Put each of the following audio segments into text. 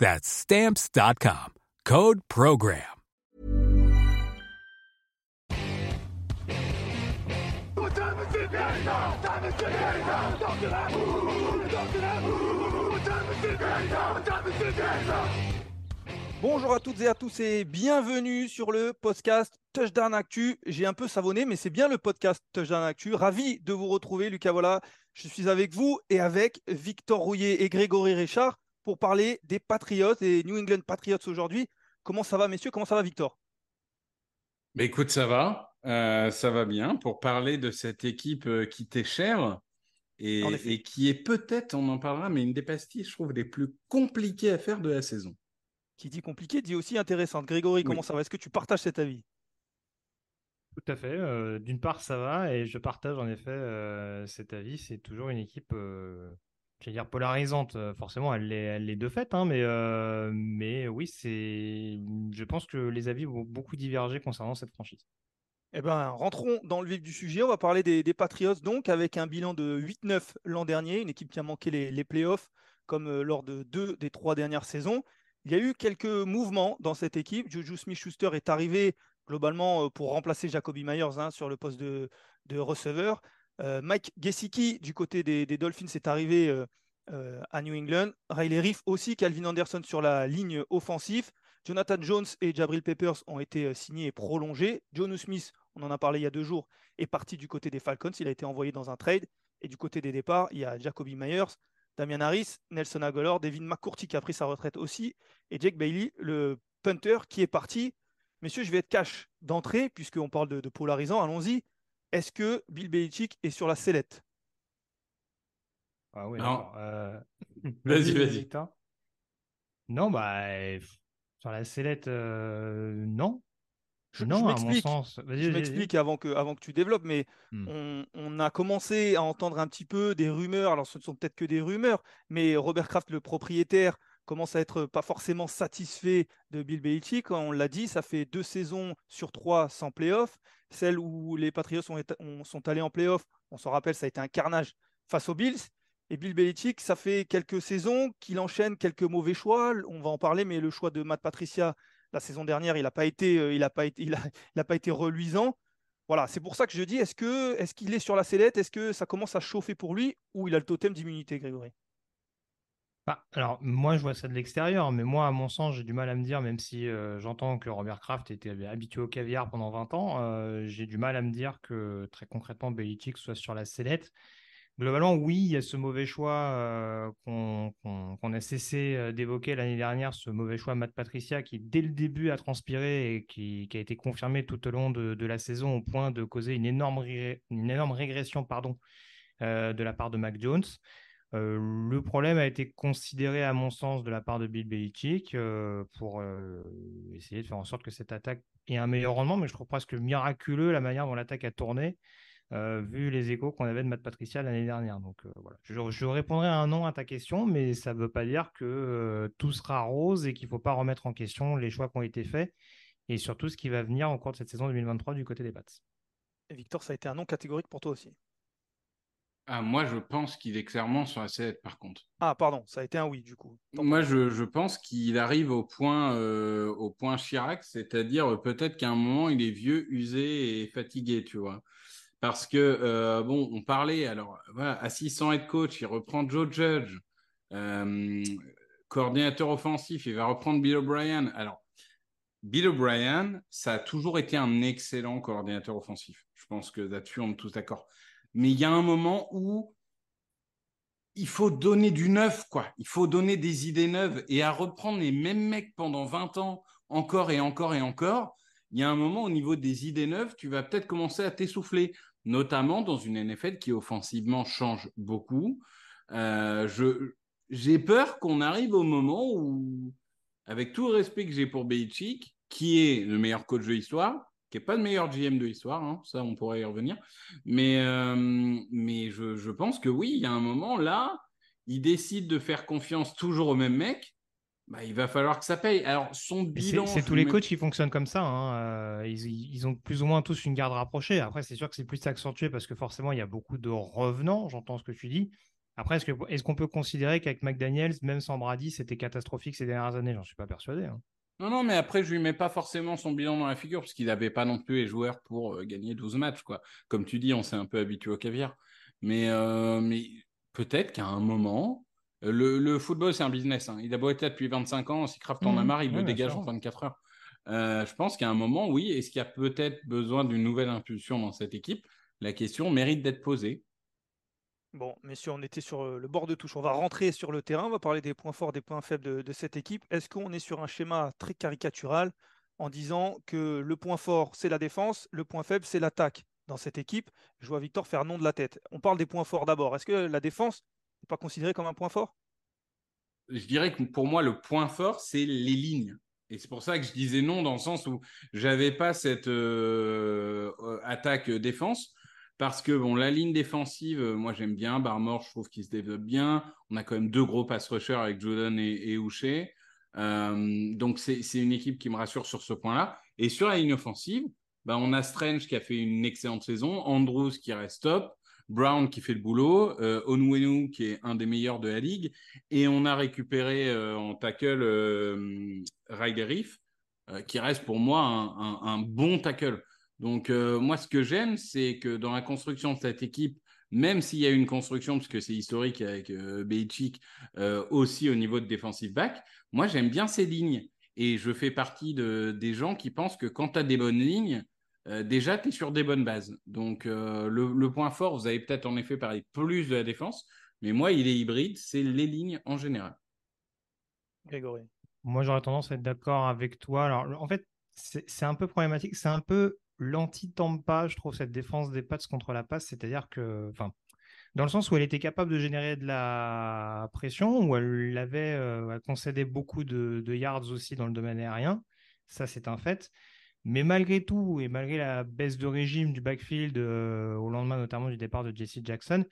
That's stamps.com. Code program. Bonjour à toutes et à tous et bienvenue sur le podcast Touchdown Actu. J'ai un peu savonné, mais c'est bien le podcast Touchdown Actu. Ravi de vous retrouver, Lucas Voilà. Je suis avec vous et avec Victor Rouillet et Grégory Richard pour parler des Patriots et New England Patriots aujourd'hui. Comment ça va, messieurs? Comment ça va, Victor? Bah, écoute, ça va, euh, ça va bien pour parler de cette équipe euh, qui t'est chère et, qui est peut-être, on en parlera, mais une des pastilles, je trouve, les plus compliquées à faire de la saison. Qui dit compliqué, dit aussi intéressante. Grégory, comment Oui. ça va? Est-ce que tu partages cet avis? Tout à fait. euh, D'une part, ça va, et je partage en effet euh, cet avis. C'est toujours une équipe, euh, j'allais dire polarisante. Euh, Forcément, elle l'est, elle l'est de fait, hein, mais, euh, mais oui, c'est. Je pense que les avis vont beaucoup diverger concernant cette franchise. Eh ben, rentrons dans le vif du sujet. On va parler des, Patriots, donc, avec un bilan de 8-9 l'an dernier, une équipe qui a manqué les, les playoffs, comme euh, lors de deux des trois dernières saisons. Il y a eu quelques mouvements dans cette équipe. Juju Smith-Schuster est arrivé globalement pour remplacer Jacoby Myers hein, sur le poste de, de receveur. Euh, Mike Gesicki, du côté des, Dolphins, est arrivé euh, euh, à New England. Riley Reef aussi, Calvin Anderson sur la ligne offensive. Jonathan Jones et Jabril Peppers ont été signés et prolongés. Jonu Smith, on en a parlé il y a deux jours, est parti du côté des Falcons. Il a été envoyé dans un trade. Et du côté des départs, il y a Jacoby Myers, Damian Harris, Nelson Aguilar, Devin McCourty qui a pris sa retraite aussi, et Jake Bailey, le punter qui est parti. Messieurs, je vais être cash d'entrée, puisqu'on parle de polarisant. Allons-y. Est-ce que Bill Belichick est sur la sellette? Ah oui, Non. Euh, Vas-y, vas-y. Non, bah, sur la sellette, euh, non. Je, je non, à mon m'explique. sens. Vas-y, Je m'explique avant que, avant que tu développes, mais Hmm. on, on a commencé à entendre un petit peu des rumeurs. Alors, ce ne sont peut-être que des rumeurs, mais Robert Kraft, le propriétaire, commence à être pas forcément satisfait de Bill Belichick. On l'a dit, ça fait deux saisons sur trois sans playoff. Celle où les Patriots sont allés en playoff, on s'en rappelle, ça a été un carnage face aux Bills. Et Bill Belichick, ça fait quelques saisons qu'il enchaîne quelques mauvais choix. On va en parler, mais le choix de Matt Patricia la saison dernière, il n'a pas été, euh, pas il a, pas été reluisant. Voilà, c'est pour ça que je dis, est-ce est-ce qu'il est sur la sellette? Est-ce que ça commence à chauffer pour lui ou il a le totem d'immunité, Grégory? Ah, alors, moi, je vois ça de l'extérieur, mais moi, à mon sens, j'ai du mal à me dire, même si euh, j'entends que Robert Kraft était habitué au caviar pendant 20 ans, euh, j'ai du mal à me dire que très concrètement, Belichick soit sur la sellette. Globalement, oui, il y a ce mauvais choix euh, qu'on a cessé d'évoquer l'année dernière, ce mauvais choix Matt Patricia qui, dès le début, a transpiré et qui, a été confirmé tout au long de, la saison au point de causer une énorme, régression de la part de Mac Jones. Le problème a été considéré, à mon sens, de la part de Bill Belichick pour essayer de faire en sorte que cette attaque ait un meilleur rendement, mais je trouve presque miraculeux la manière dont l'attaque a tourné, vu les échos qu'on avait de Matt Patricia l'année dernière. Donc voilà, je, répondrai un non à ta question, mais ça ne veut pas dire que tout sera rose et qu'il ne faut pas remettre en question les choix qui ont été faits et surtout ce qui va venir au cours de cette saison 2023 du côté des Pats. Et Victor, ça a été un nom catégorique pour toi aussi. Ah, moi, je pense qu'il est clairement sur la sellette, par contre. Ah, pardon, ça a été un oui, du coup. Moi, je, je pense qu'il arrive au point, euh, au point Chirac, c'est-à-dire euh, peut-être qu'à un moment, il est vieux, usé et fatigué, tu vois. Parce que, euh, bon, on parlait, alors, voilà, assistant head coach, il reprend Joe Judge, coordinateur offensif, il va reprendre Bill O'Brien. Alors, Bill O'Brien, ça a toujours été un excellent coordinateur offensif. Je pense que là-dessus, on est tous d'accord mais il y a un moment où il faut donner du neuf, quoi. Il faut donner des idées neuves et à reprendre les mêmes mecs pendant 20 ans, encore et encore et encore. Il y a un moment au niveau des idées neuves, tu vas peut-être commencer à t'essouffler, notamment dans une NFL qui offensivement change beaucoup. Euh, j'ai peur qu'on arrive au moment où, avec tout le respect que j'ai pour Belichick, qui est le meilleur coach de l'histoire, qui n'est pas le meilleur GM de l'histoire, hein, ça on pourrait y revenir. Mais, euh, mais je, je, pense que oui, il y a un moment là, il décide de faire confiance toujours au même mec. Bah, il va falloir que ça paye. Alors, son bilan. C'est tous les coachs qui fonctionnent comme ça. Hein. Euh, ils, ils, ont plus ou moins tous une garde rapprochée. Après, c'est sûr que c'est plus accentué parce que forcément, il y a beaucoup de revenants. J'entends ce que tu dis. Après, est-ce qu'on est qu'on peut considérer qu'avec McDaniels, même sans Brady, c'était catastrophique ces dernières années? J'en suis pas persuadé. Hein. Non, non, mais après, je lui mets pas forcément son bilan dans la figure, parce qu'il n'avait pas non plus les joueurs pour euh, gagner 12 matchs, quoi. Comme tu dis, on s'est un peu habitué au caviar. Mais, euh, mais peut-être qu'à un moment, euh, le, football, c'est un business. Hein. Il a beau être là depuis 25 ans, si Kraft en a mmh. marre, il le dégage en 24 heures. je pense qu'à un moment, oui, est-ce qu'il y a peut-être besoin d'une nouvelle impulsion dans cette équipe? La question mérite d'être posée. Bon, messieurs, on était sur euh, le bord de touche. On va rentrer sur le terrain. On va parler des points forts, des points faibles de, cette équipe. Est-ce qu'on est sur un schéma très caricatural en disant que le point fort, c'est la défense, le point faible, c'est l'attaque dans cette équipe? Je vois Victor faire non de la tête. On parle des points forts d'abord. Est-ce que la défense n'est pas considérée comme un point fort? Je dirais que pour moi, le point fort, c'est les lignes. Et c'est pour ça que je disais non dans le sens où j'avais pas cette euh, euh, attaque défense parce que bon, la ligne défensive, euh, moi j'aime bien. Barmore, je trouve qu'il se développe bien. On a quand même deux gros pass rushers avec Jordan et, et euh, donc c'est une équipe qui me rassure sur ce point-là. Et sur la ligne offensive, bah, on a Strange qui a fait une excellente saison, Andrews qui reste top, Brown qui fait le boulot, euh, Onwenu qui est un des meilleurs de la ligue, et on a récupéré euh, en tackle Ryder qui reste pour moi un bon tackle. Donc, euh, moi, ce que j'aime, c'est que dans la construction de cette équipe, même s'il y a une construction, parce que c'est historique avec euh, euh, aussi au niveau de defensive back, moi, j'aime bien ces lignes. Et je fais partie de, des gens qui pensent que quand tu as des bonnes lignes, euh, déjà, tu es sur des bonnes bases. Donc, le, point fort, vous avez peut-être en effet parlé plus de la défense, mais moi, il est hybride, c'est les lignes en général. Grégory. Moi, j'aurais tendance à être d'accord avec toi. Alors, en fait, c'est un peu problématique. C'est un peu l'anti-Tampa, je trouve, cette défense des Pats contre la passe. C'est-à-dire que, enfin, dans le sens où elle était capable de générer de la pression, où elle avait euh, concédé beaucoup de, yards aussi dans le domaine aérien. Ça, c'est un fait. Mais malgré tout, et malgré la baisse de régime du backfield euh, au lendemain notamment du départ de Jesse Jackson,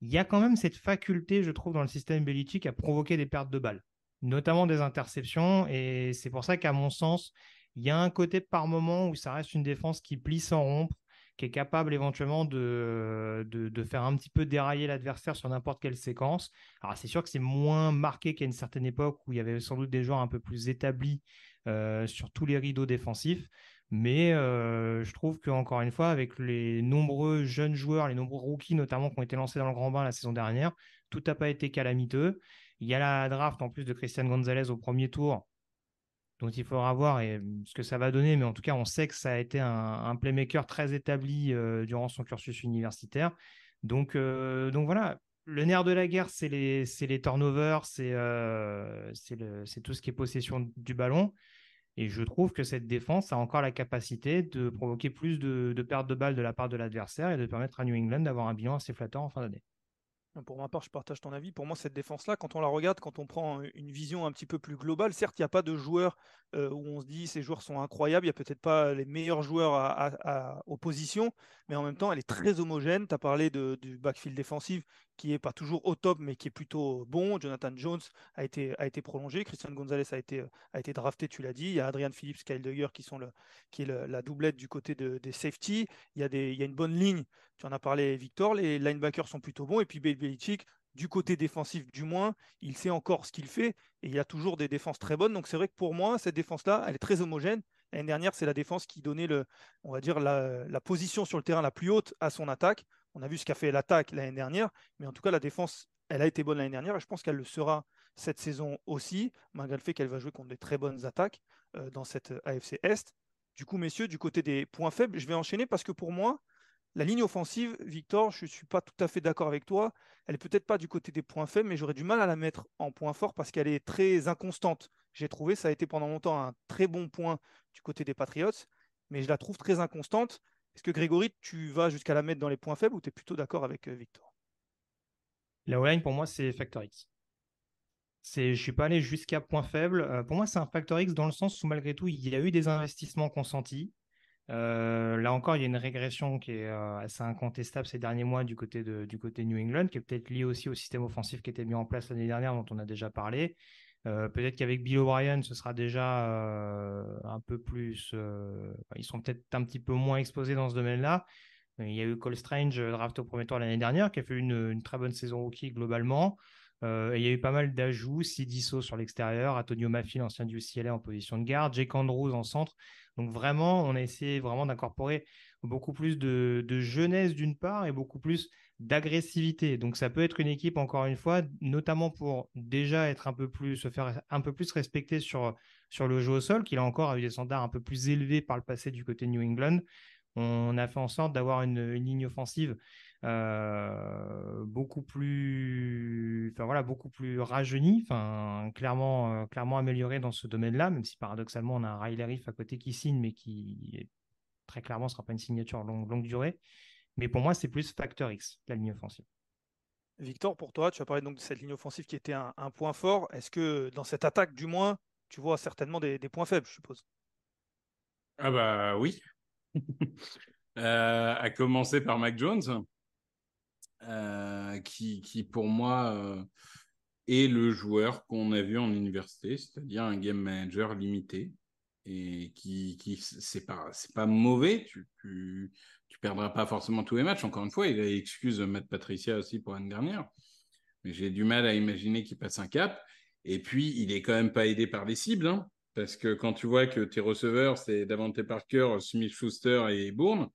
il y a quand même cette faculté, je trouve, dans le système Belichick à provoquer des pertes de balles, notamment des interceptions. Et c'est pour ça qu'à mon sens, il y a un côté par moment où ça reste une défense qui plie sans rompre, qui est capable éventuellement de, faire un petit peu dérailler l'adversaire sur n'importe quelle séquence. Alors c'est sûr que c'est moins marqué qu'à une certaine époque où il y avait sans doute des joueurs un peu plus établis euh, sur tous les rideaux défensifs. Mais euh, je trouve qu'encore une fois, avec les nombreux jeunes joueurs, les nombreux rookies notamment qui ont été lancés dans le grand bain la saison dernière, tout n'a pas été calamiteux. Il y a la draft en plus de Christian Gonzalez au premier tour, dont il faudra voir mmh, ce que ça va donner. Mais en tout cas, on sait que ça a été un, playmaker très établi euh, durant son cursus universitaire. Donc, euh, donc voilà, le nerf de la guerre, c'est les, turnovers, euh, c'est tout ce qui est possession du ballon. Et je trouve que cette défense a encore la capacité de provoquer plus de pertes de balles de la part de l'adversaire et de permettre à New England d'avoir un bilan assez flatteur en fin d'année. Pour ma part, je partage ton avis. Pour moi, cette défense-là, quand on la regarde, quand on prend une vision un petit peu plus globale, certes, il n'y a pas de joueurs euh, où on se dit ces joueurs sont incroyables, il n'y a peut-être pas les meilleurs joueurs à, opposition, mais en même temps, elle est très homogène. Tu as parlé du backfield défensif qui n'est pas toujours au top, mais qui est plutôt bon. Jonathan Jones a été, a été prolongé, Christian Gonzalez a été, a été drafté, tu l'as dit. Il y a Adrian Phillips, Kyle Duggar qui, sont le, qui est la doublette du côté des safety. Il y, a des, il y a une bonne ligne tu en as parlé, Victor. Les linebackers sont plutôt bons. Et puis Belichick, du côté défensif du moins, il sait encore ce qu'il fait. Et il a toujours des défenses très bonnes. Donc c'est vrai que pour moi, cette défense-là, elle est très homogène. L'année dernière, c'est la défense qui donnait le, on va dire, la, position sur le terrain la plus haute à son attaque. On a vu ce qu'a fait l'attaque l'année dernière. Mais en tout cas, la défense, elle a été bonne l'année dernière. Et je pense qu'elle le sera cette saison aussi, malgré le fait qu'elle va jouer contre des très bonnes attaques euh, dans cette AFC Est. Du coup, messieurs, du côté des points faibles, je vais enchaîner parce que pour moi, la ligne offensive, Victor, je ne suis pas tout à fait d'accord avec toi. Elle n'est peut-être pas du côté des points faibles, mais j'aurais du mal à la mettre en point fort parce qu'elle est très inconstante. J'ai trouvé, ça a été pendant longtemps un très bon point du côté des Patriots, mais je la trouve très inconstante. Est-ce que Grégory, tu vas jusqu'à la mettre dans les points faibles ou tu es plutôt d'accord avec euh, Victor? La O-line, pour moi, c'est Factor X. Je ne suis pas allé jusqu'à point faible. Euh, pour moi, c'est un Factor X dans le sens où, malgré tout, il y a eu des investissements consentis. Euh, là encore, il y a une régression qui est euh, assez incontestable ces derniers mois du côté de, du côté New England, qui est peut-être liée aussi au système offensif qui était mis en place l'année dernière, dont on a déjà parlé. Euh, peut-être qu'avec Bill O'Brien, ce sera déjà un peu plus. ils sont peut-être un petit peu moins exposés dans ce domaine-là. Il y a eu Cole Strange, draft au premier tour l'année dernière, qui a fait une, une très bonne saison rookie globalement. Il y a eu pas mal d'ajouts, Sidiso sur l'extérieur, Antonio Maffi, l'ancien du UCLA en position de garde, Jake Andrews en centre. Donc vraiment, on a essayé vraiment d'incorporer beaucoup plus de, jeunesse d'une part et beaucoup plus d'agressivité. Donc ça peut être une équipe, encore une fois, notamment pour déjà être un peu plus, se faire un peu plus respecter sur, sur le jeu au sol, qu'il a encore eu des standards un peu plus élevés par le passé du côté New England. On a fait en sorte d'avoir une, ligne offensive euh, beaucoup plus, enfin voilà, beaucoup plus rajeuni, enfin clairement, euh, clairement amélioré dans ce domaine-là, même si paradoxalement on a un Riley Riff à côté qui signe, mais qui très clairement ne sera pas une signature longue, longue durée. Mais pour moi, c'est plus facteur X, la ligne offensive. Victor, pour toi, tu as parlé donc de cette ligne offensive qui était un, point fort. Est-ce que dans cette attaque, du moins, tu vois certainement des, des points faibles, je suppose? Ah bah oui. euh, à commencer par Mac Jones. Euh, qui, pour moi euh, est le joueur qu'on a vu en université, c'est-à-dire un game manager limité et qui, qui c'est pas c'est pas mauvais. Tu, tu, tu perdras pas forcément tous les matchs. Encore une fois, il a excuse Matt Patricia aussi pour l'année dernière, mais j'ai du mal à imaginer qu'il passe un cap. Et puis, il est quand même pas aidé par les cibles, hein, parce que quand tu vois que tes receveurs, c'est Davante Parker, Smith Schuster et Bourne,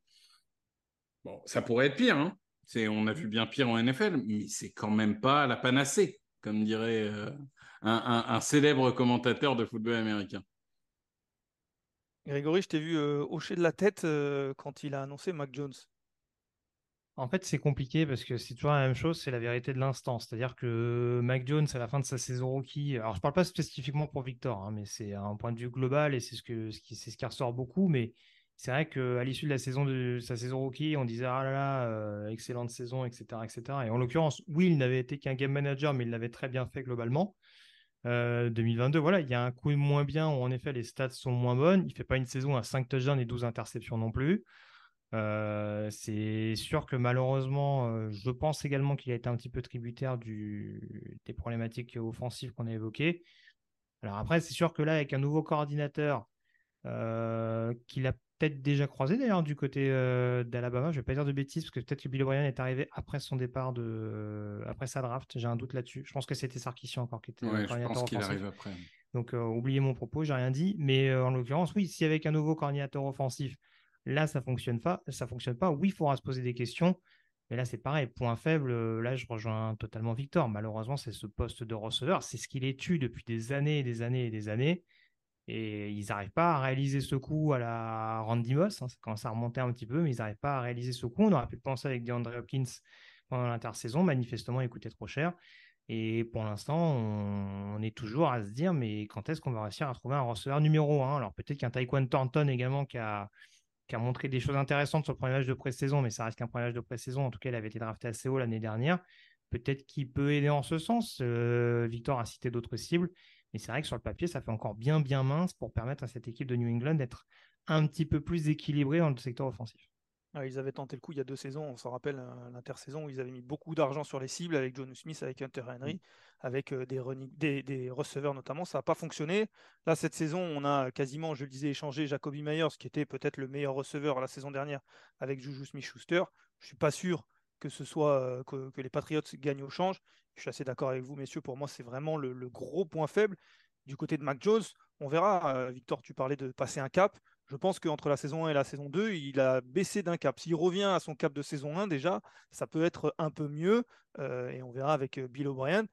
bon, ça pourrait être pire. Hein on a vu bien pire en NFL, mais c'est quand même pas la panacée, comme dirait euh, un, célèbre commentateur de football américain. Grégory, je t'ai vu euh, hocher de la tête euh, quand il a annoncé Mac Jones. En fait, c'est compliqué parce que c'est toujours la même chose, c'est la vérité de l'instant. C'est-à-dire que Mac Jones, à la fin de sa saison rookie, alors je ne parle pas spécifiquement pour Victor, hein, mais c'est un point de vue global et c'est ce, que, ce, qui, ce qui ressort beaucoup. Mais c'est vrai qu'à l'issue de la saison de sa saison rookie, on disait ah là là, euh, excellente saison, etc., etc. Et en l'occurrence, oui, il n'avait été qu'un game manager, mais il l'avait très bien fait globalement. 2022, euh, voilà, il y a un coup moins bien où en effet les stats sont moins bonnes. Il fait pas une saison à 5 touchdowns et 12 interceptions non plus. Euh, c'est sûr que malheureusement, je pense également qu'il a été un petit peu tributaire du, des problématiques offensives qu'on a évoquées. Alors après, c'est sûr que là, avec un nouveau coordinateur, qu'il a peut-être déjà croisé d'ailleurs du côté euh, d'Alabama. Je vais pas dire de bêtises parce que peut-être que Bill O'Brien est arrivé après son départ de euh, après sa draft. J'ai un doute là-dessus. Je pense que c'était Sarkisian encore qui était. Ouais, je pense qu'il arrive après. Donc euh, oubliez mon propos, j'ai rien dit. Mais en l'occurrence, oui, si avec un nouveau coordinateur offensif, là ça fonctionne pas, ça fonctionne pas. Oui, il faudra se poser des questions. Mais là, c'est pareil, point faible. Là, je rejoins totalement Victor. Malheureusement, c'est ce poste de receveur. C'est ce qu'il est tu depuis des années et des années et des années. Et ils n'arrivent pas à réaliser ce coup à la Randy Moss. Hein, ça commence à remonter un petit peu, mais ils n'arrivent pas à réaliser ce coup. On aurait pu penser avec DeAndre Hopkins pendant l'intersaison. Manifestement, il coûtait trop cher. Et pour l'instant, on, est toujours à se dire, mais quand est-ce qu'on va réussir à trouver un receveur numéro 1 Alors peut-être qu'un Taekwondo Thornton également qui a, qui a montré des choses intéressantes sur le premier match de pré-saison, mais ça reste qu'un premier match de pré-saison. En tout cas, il avait été drafté assez haut l'année dernière. peut-être qu'il peut aider en ce sens. Victor a cité d'autres cibles, mais c'est vrai que sur le papier, ça fait encore bien, bien mince pour permettre à cette équipe de New England d'être un petit peu plus équilibrée dans le secteur offensif. Ah, ils avaient tenté le coup il y a deux saisons, on s'en rappelle l'intersaison où ils avaient mis beaucoup d'argent sur les cibles avec John Smith, avec Hunter Henry, avec euh, des, des, receveurs notamment. Ça n'a pas fonctionné. Là, cette saison, on a quasiment, je le disais, échangé Jacoby Myers, qui était peut-être le meilleur receveur la saison dernière, avec Juju Smith-Schuster. Je ne suis pas sûr que ce soit euh, que, les Patriots gagnent au change. Je suis assez d'accord avec vous, messieurs. Pour moi, c'est vraiment le, gros point faible. Du côté de Mac Jones, on verra. Euh, Victor, tu parlais de passer un cap. Je pense qu'entre la saison 1 et la saison 2, il a baissé d'un cap. S'il revient à son cap de saison 1, déjà, ça peut être un peu mieux. Euh, et on verra avec Bill O'Brien.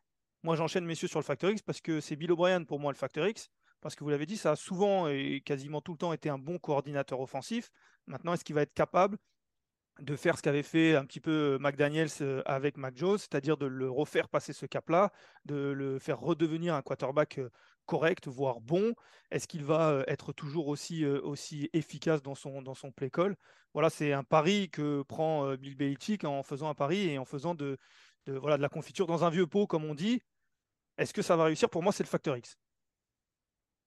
Moi, j'enchaîne, messieurs, sur le Factor X parce que c'est Bill O'Brien pour moi le Factor X. Parce que vous l'avez dit, ça a souvent et quasiment tout le temps été un bon coordinateur offensif. Maintenant, est-ce qu'il va être capable de faire ce qu'avait fait un petit peu euh, McDaniels avec Mac Jones, c'est-à-dire de le refaire passer ce cap-là, de le faire redevenir un quarterback correct, voire bon Est-ce qu'il va euh, être toujours aussi, euh, aussi efficace dans son, dans son play call? Voilà, c'est un pari que prend euh, Bill Belichick en faisant un pari et en faisant de, voilà, de la confiture dans un vieux pot, comme on dit. Est-ce que ça va réussir? Pour moi, c'est le facteur X.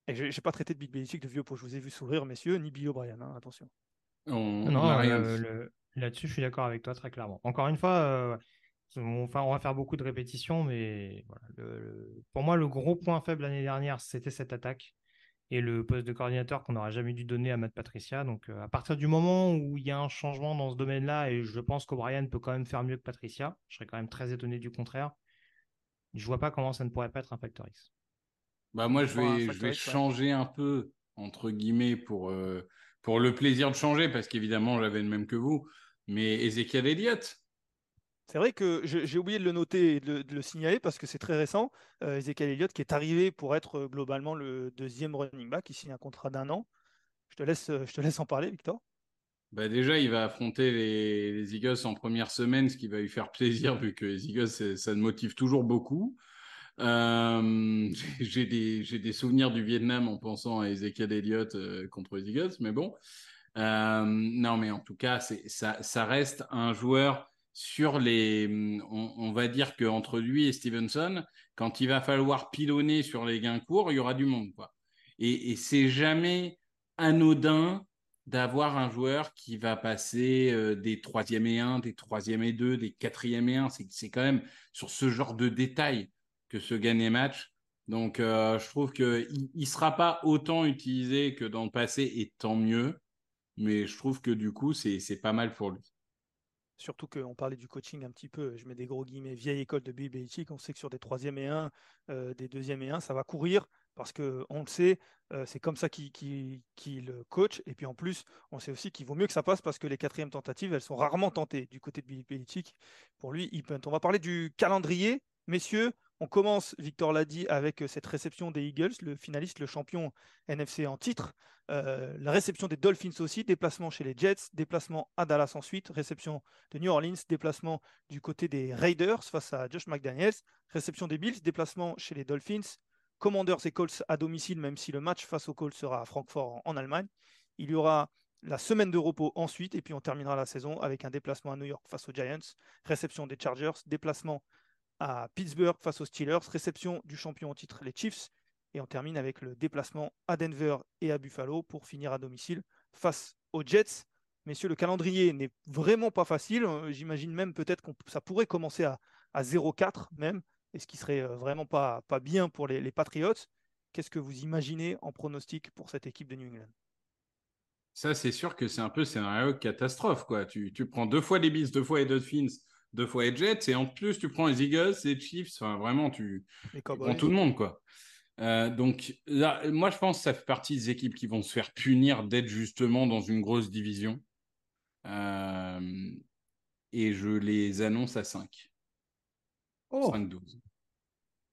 Et je n'ai pas traité de Bill Belichick de vieux pot. Je vous ai vu sourire, messieurs, ni Bill O'Brien, hein, attention. non, là-dessus, je suis d'accord avec toi très clairement. Encore une fois, Enfin, on va faire beaucoup de répétitions, mais pour moi, le gros point faible l'année dernière, c'était cette attaque et le poste de coordinateur qu'on n'aurait jamais dû donner à Matt Patricia. Donc, euh, à partir du moment où il y a un changement dans ce domaine-là, et je pense qu'O'Brien peut quand même faire mieux que Patricia, je serais quand même très étonné du contraire. Je vois pas comment ça ne pourrait pas être un Factor X. Bah moi, je vais, je vais changer un peu entre guillemets pour euh, pour le plaisir de changer, parce qu'évidemment, j'avais le même que vous. Mais Ezekiel Elliott, c'est vrai que j'ai oublié de le noter et de, le signaler parce que c'est très récent. Euh, Ezekiel Elliott qui est arrivé pour être euh, globalement le deuxième running back, il signe un contrat d'un an. Je te, laisse, euh, je te laisse en parler, Victor. Bah déjà, il va affronter les, Eagles en première semaine, ce qui va lui faire plaisir vu que les Eagles, ça le motive toujours beaucoup. j'ai des, souvenirs du Vietnam en pensant à Ezekiel Elliott contre les Eagles, mais bon. non, mais en tout cas, ça, reste un joueur sur les, on, va dire qu'entre lui et Stevenson, quand il va falloir pilonner sur les gains courts, il y aura du monde, quoi. Et, c'est jamais anodin d'avoir un joueur qui va passer euh, des troisième et un, des troisième et deux, des quatrième et un. C'est quand même sur ce genre de détails que se gagne les matchs. Donc, euh, je trouve qu'il ne sera pas autant utilisé que dans le passé, et tant mieux. Mais je trouve que du coup, c'est pas mal pour lui. Surtout qu'on parlait du coaching un petit peu, je mets des gros guillemets, vieille école de Bill Belichick. On sait que sur des troisième et un, euh, des deuxième et un, ça va courir parce qu'on le sait, euh, c'est comme ça qu'il coach. Et puis en plus, on sait aussi qu'il vaut mieux que ça passe parce que les quatrièmes tentatives, elles sont rarement tentées du côté de Bill Belichick. Pour lui, il On va parler du calendrier. Messieurs, on commence, Victor l'a dit, avec euh, cette réception des Eagles, le finaliste, le champion NFC en titre. Euh, la réception des Dolphins aussi, déplacement chez les Jets, déplacement à Dallas ensuite, réception de New Orleans, déplacement du côté des Raiders face à Josh McDaniels, réception des Bills, déplacement chez les Dolphins, Commanders et Colts à domicile, même si le match face aux Colts sera à Francfort en Allemagne. Il y aura la semaine de repos ensuite, et puis on terminera la saison avec un déplacement à New York face aux Giants, réception des Chargers, déplacement à Pittsburgh face aux Steelers, réception du champion en titre, les Chiefs. Et on termine avec le déplacement à Denver et à Buffalo pour finir à domicile face aux Jets. Messieurs, le calendrier n'est vraiment pas facile. Euh, j'imagine même peut-être que ça pourrait commencer à, 0-4 même, et ce qui serait euh, vraiment pas, bien pour les, Patriots? Qu'est-ce que vous imaginez en pronostic pour cette équipe de New England? Ça, c'est sûr que c'est un peu scénario catastrophe. Quoi. Tu, tu prends deux fois les Bills, deux fois les Dolphins, deux fois les Jets, et en plus, tu prends les Eagles, les Chiefs, enfin, vraiment, tu, prends tout le monde, quoi. Euh, donc là, moi, je pense que ça fait partie des équipes qui vont se faire punir d'être justement dans une grosse division. Euh, et je les annonce à 5. Oh. 5-12.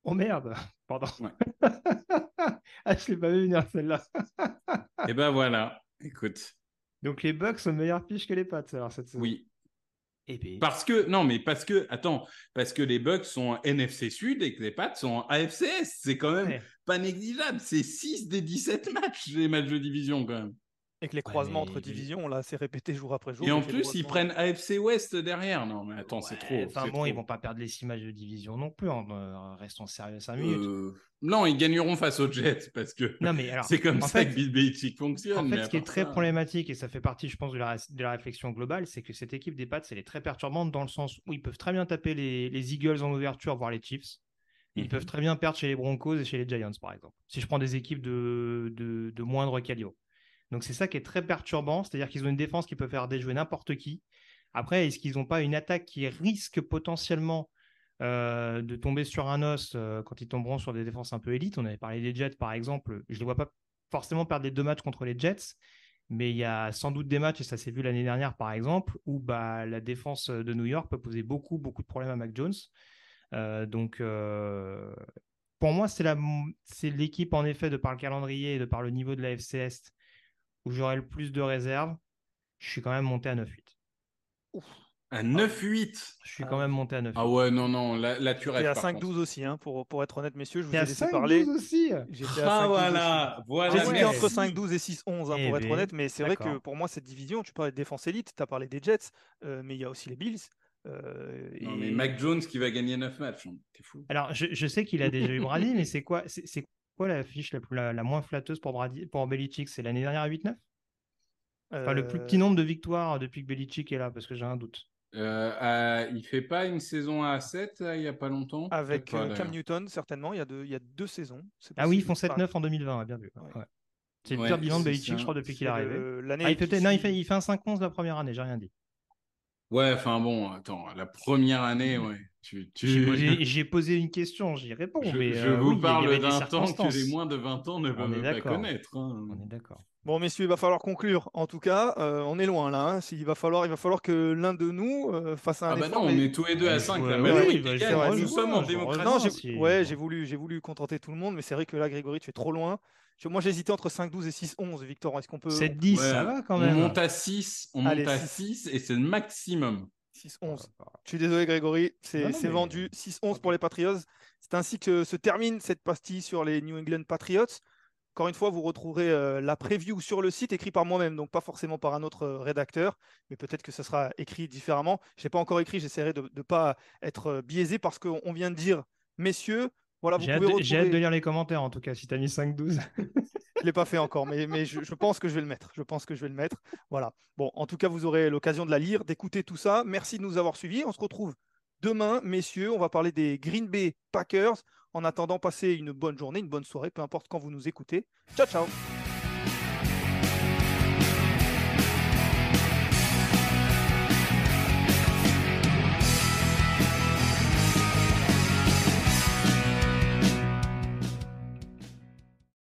Oh merde, pardon. ah, je l'ai pas vu venir celle-là. et ben voilà, écoute. Donc les Bucks sont meilleurs piches que les Pats alors cette saison. Oui, parce que, non, mais parce que, attends, parce que les Bucks sont en NFC Sud et que les Pats sont en AFCS. C'est quand même pas négligeable. C'est 6 des 17 matchs, les matchs de division, quand même. Et que les croisements entre divisions, on l'a assez répété jour après jour. Et en plus, ils prennent AFC West derrière. Non, mais attends, c'est trop. Enfin bon, ils vont pas perdre les six matchs de division non plus. En euh, restant sérieux 5 minutes. Euh, non, ils gagneront face aux Jets parce que c'est comme ça que Bill Belichick fonctionne. En fait, ce qui est très problématique, et ça fait partie, je pense, de la, de la réflexion globale, c'est que cette équipe des Pats, elle est très perturbante dans le sens où ils peuvent très bien taper les, les Eagles en ouverture, voire les Chiefs. Ils mhm. peuvent très bien perdre chez les Broncos et chez les Giants, par exemple. Si je prends des équipes de, de, de moindre calibre. Donc c'est ça qui est très perturbant, c'est-à-dire qu'ils ont une défense qui peut faire déjouer n'importe qui. Après, est-ce qu'ils n'ont pas une attaque qui risque potentiellement euh, de tomber sur un os euh, quand ils tomberont sur des défenses un peu élites? On avait parlé des Jets par exemple. Je ne les vois pas forcément perdre les deux matchs contre les Jets, mais il y a sans doute des matchs, et ça s'est vu l'année dernière par exemple, où bah, la défense de New York peut poser beaucoup, beaucoup de problèmes à Mac Jones. Euh, donc pour moi, c'est l'équipe en effet de par le calendrier et de par le niveau de la FC Est où j'aurais le plus de réserves, je suis quand même monté à 9-8. À 9-8 Je suis quand même monté à 9 Ah ouais, non, non, là, tu rêves. à 5-12 aussi, hein, pour, pour être honnête, messieurs. Je vous ai laissé parler. aussi Ah voilà, voilà. J'hésitais entre 5-12 et 6-11, hein, pour eh être ben, honnête, mais c'est vrai que pour moi, cette division, tu parlais de défense élite, tu as parlé des Jets, euh, mais il y a aussi les Bills. Euh, non, mais Mac Jones qui va gagner 9 matchs, hein, t'es fou. Alors, je, je sais qu'il a déjà eu Brady, mais c'est quoi, c'est, quoi la fiche la, la, moins flatteuse pour, Brady, pour Belichick? C'est l'année dernière à 8-9 Enfin, le plus petit euh, nombre de victoires depuis que Belichick est là, parce que j'ai un doute. Euh, euh, il fait pas une saison à 7 il n'y a pas longtemps? Avec Cam Newton, certainement, il y a deux, il y a deux saisons. Ah oui, ils font 7-9 en 2020, bien vu. C'est le pire bilan de Belichick, je crois, depuis qu'il est arrivé. Ah, il, fait... Non, il fait, il fait un 5-11 la première année, j'ai rien dit. Ouais, enfin bon, attends, la première année, ouais. J'ai posé une question, j'y réponds. Je, mais, je vous parle d'un temps que les moins de 20 ans ne peuvent pas connaître. Hein. On est d'accord. Bon, messieurs, il va falloir conclure. En tout cas, euh, on est loin là. Hein. Il, va falloir, il va falloir que l'un de nous euh, fasse un. Ah bah non, on est tous les deux à 5. nous sommes en démocratie. ouais, j'ai voulu, voulu contenter tout le monde, mais c'est vrai que là, Grégory, tu es trop loin. Moi, j'hésitais entre 5-12 et 6-11, Victor. Est-ce qu'on peut. 7-10, ça va quand même. On monte à 6, on monte à 6 et c'est le maximum. 6-11. Je suis désolé, Grégory. C'est vendu. 6-11 pour les Patriots. C'est ainsi que se termine cette pastille sur les New England Patriots. Encore une fois, vous retrouverez euh, la preview sur le site, écrit par moi-même, donc pas forcément par un autre euh, rédacteur, mais peut-être que ce sera écrit différemment. Je n'ai pas encore écrit, j'essaierai de ne pas être euh, biaisé parce qu'on vient de dire, messieurs, voilà, J'ai hâte, de lire les commentaires en tout cas, si tu as mis 5-12. je ne l'ai pas fait encore, mais, mais je, je, pense que je vais le mettre. Je pense que je vais le mettre. Voilà. Bon, en tout cas, vous aurez l'occasion de la lire, d'écouter tout ça. Merci de nous avoir suivis. On se retrouve demain, messieurs. On va parler des Green Bay Packers. En attendant, passez une bonne journée, une bonne soirée, peu importe quand vous nous écoutez. Ciao, ciao